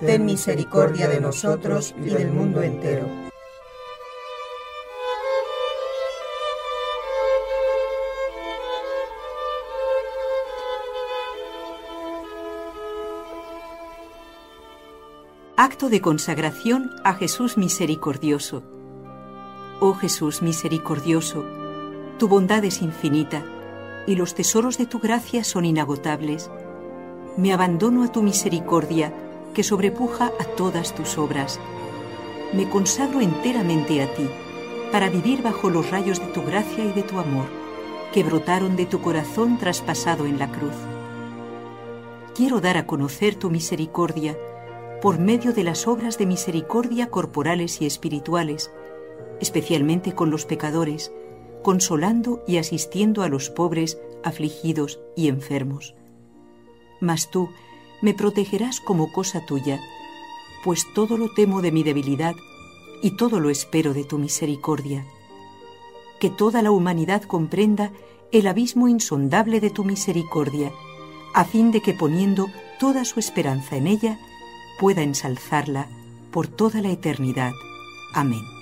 ten misericordia de nosotros y del mundo entero. Acto de consagración a Jesús misericordioso. Oh Jesús misericordioso, tu bondad es infinita y los tesoros de tu gracia son inagotables. Me abandono a tu misericordia, que sobrepuja a todas tus obras. Me consagro enteramente a ti, para vivir bajo los rayos de tu gracia y de tu amor, que brotaron de tu corazón traspasado en la cruz. Quiero dar a conocer tu misericordia por medio de las obras de misericordia corporales y espirituales, especialmente con los pecadores, consolando y asistiendo a los pobres, afligidos y enfermos. Mas tú me protegerás como cosa tuya, pues todo lo temo de mi debilidad y todo lo espero de tu misericordia. Que toda la humanidad comprenda el abismo insondable de tu misericordia, a fin de que poniendo toda su esperanza en ella, pueda ensalzarla por toda la eternidad. Amén.